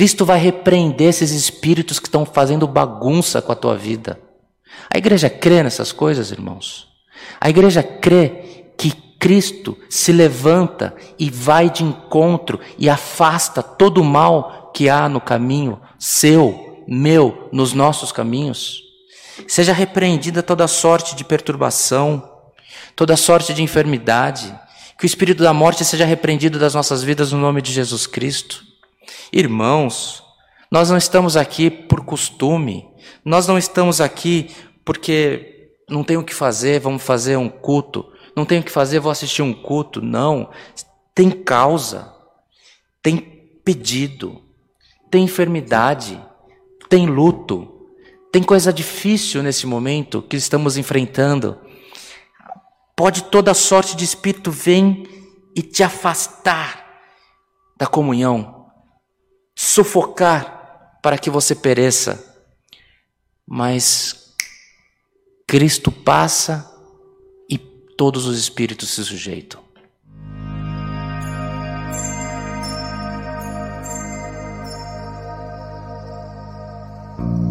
Cristo vai repreender esses espíritos que estão fazendo bagunça com a tua vida. A igreja crê nessas coisas, irmãos. A igreja crê que Cristo se levanta e vai de encontro e afasta todo o mal que há no caminho seu, meu, nos nossos caminhos. Seja repreendida toda sorte de perturbação, toda sorte de enfermidade, que o espírito da morte seja repreendido das nossas vidas no nome de Jesus Cristo. Irmãos, nós não estamos aqui por costume, nós não estamos aqui porque não tenho o que fazer, vamos fazer um culto, não tenho o que fazer, vou assistir um culto. Não, tem causa, tem pedido, tem enfermidade, tem luto, tem coisa difícil nesse momento que estamos enfrentando. Pode toda sorte de espírito vir e te afastar da comunhão, sufocar para que você pereça. Mas Cristo passa e todos os espíritos se sujeitam. thank